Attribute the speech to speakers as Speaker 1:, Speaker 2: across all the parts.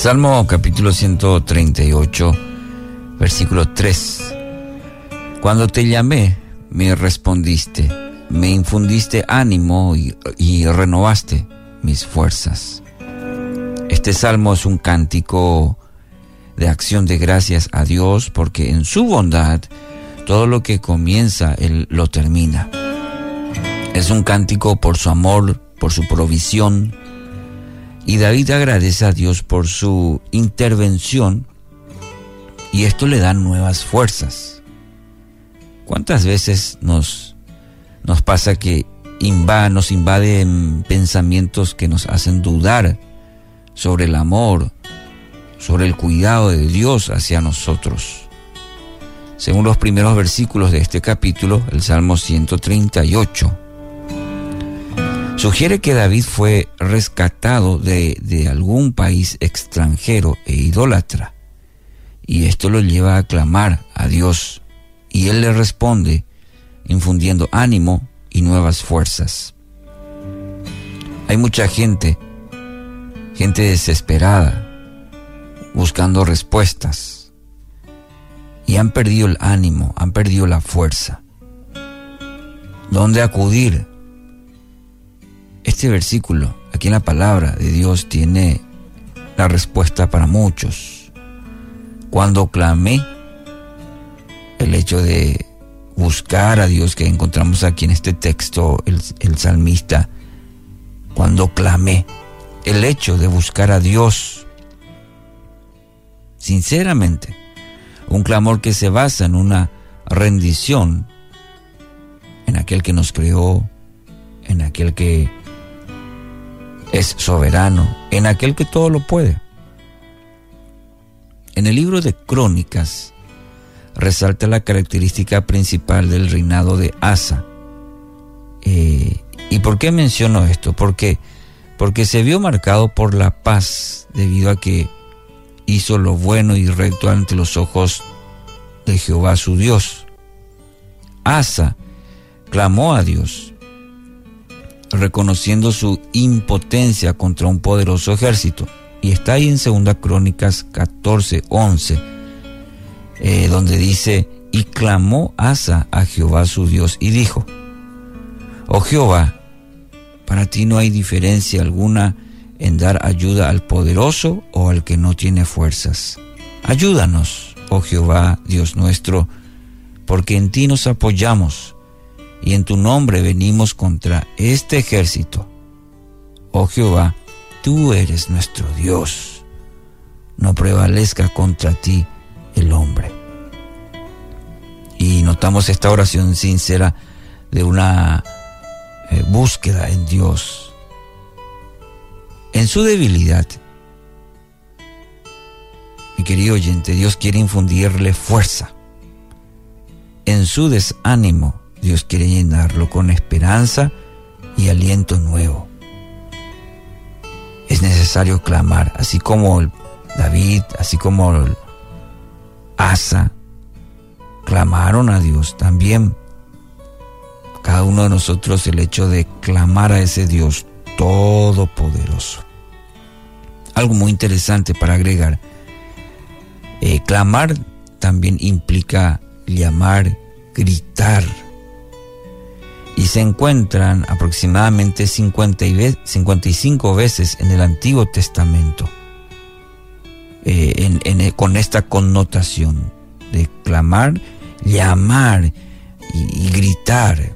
Speaker 1: Salmo capítulo 138, versículo 3. Cuando te llamé, me respondiste, me infundiste ánimo y, renovaste mis fuerzas. Este salmo es un cántico de acción de gracias a Dios porque en su bondad todo lo que comienza Él lo termina. Es un cántico por su amor, por su provisión, y David agradece a Dios por su intervención y esto le da nuevas fuerzas. ¿Cuántas veces nos, nos pasa que nos invaden pensamientos que nos hacen dudar sobre el amor, sobre el cuidado de Dios hacia nosotros? Según los primeros versículos de este capítulo, el Salmo 138, Sugiere que David fue rescatado de, algún país extranjero e idólatra. Y esto lo lleva a clamar a Dios. Y él le responde infundiendo ánimo y nuevas fuerzas. Hay mucha gente, gente desesperada, buscando respuestas. Y han perdido el ánimo, han perdido la fuerza. ¿Dónde acudir? Este versículo, aquí en la palabra de Dios, tiene la respuesta para muchos. Cuando clamé, el hecho de buscar a Dios que encontramos aquí en este texto, el, el salmista, cuando clamé, el hecho de buscar a Dios, sinceramente, un clamor que se basa en una rendición en aquel que nos creó, en aquel que es soberano, en aquel que todo lo puede. En el libro de Crónicas resalta la característica principal del reinado de Asa. Eh, ¿Y por qué menciono esto? Porque, porque se vio marcado por la paz debido a que hizo lo bueno y recto ante los ojos de Jehová su Dios. Asa clamó a Dios reconociendo su impotencia contra un poderoso ejército. Y está ahí en 2 Crónicas 14, 11, eh, donde dice, y clamó Asa a Jehová su Dios y dijo, Oh Jehová, para ti no hay diferencia alguna en dar ayuda al poderoso o al que no tiene fuerzas. Ayúdanos, oh Jehová, Dios nuestro, porque en ti nos apoyamos y en tu nombre venimos contra este ejército. Oh Jehová, tú eres nuestro Dios. No prevalezca contra ti el hombre. Y notamos esta oración sincera de una eh, búsqueda en Dios. En su debilidad, mi querido oyente, Dios quiere infundirle fuerza. En su desánimo, Dios quiere llenarlo con esperanza y aliento nuevo. Es necesario clamar, así como David, así como Asa, clamaron a Dios también. Cada uno de nosotros el hecho de clamar a ese Dios todopoderoso. Algo muy interesante para agregar. Eh, clamar también implica llamar, gritar se encuentran aproximadamente 50 y 55 veces en el Antiguo Testamento eh, eh, con esta connotación de clamar, llamar y, y gritar.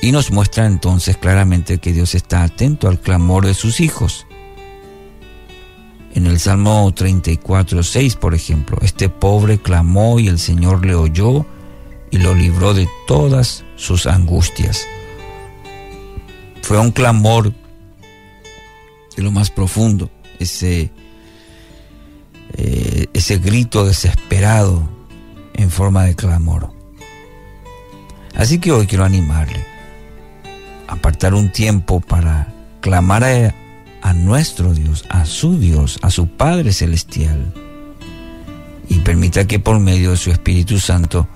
Speaker 1: Y nos muestra entonces claramente que Dios está atento al clamor de sus hijos. En el Salmo 34, 6, por ejemplo, este pobre clamó y el Señor le oyó y lo libró de todas sus angustias. Fue un clamor de lo más profundo, ese, eh, ese grito desesperado en forma de clamor. Así que hoy quiero animarle a apartar un tiempo para clamar a, a nuestro Dios, a su Dios, a su Padre Celestial, y permita que por medio de su Espíritu Santo,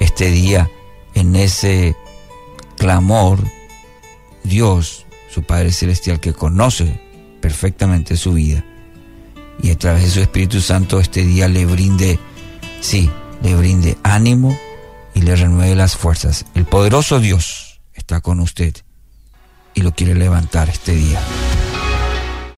Speaker 1: este día en ese clamor, Dios, su Padre Celestial, que conoce perfectamente su vida, y a través de su Espíritu Santo este día le brinde, sí, le brinde ánimo y le renueve las fuerzas. El poderoso Dios está con usted y lo quiere levantar este día.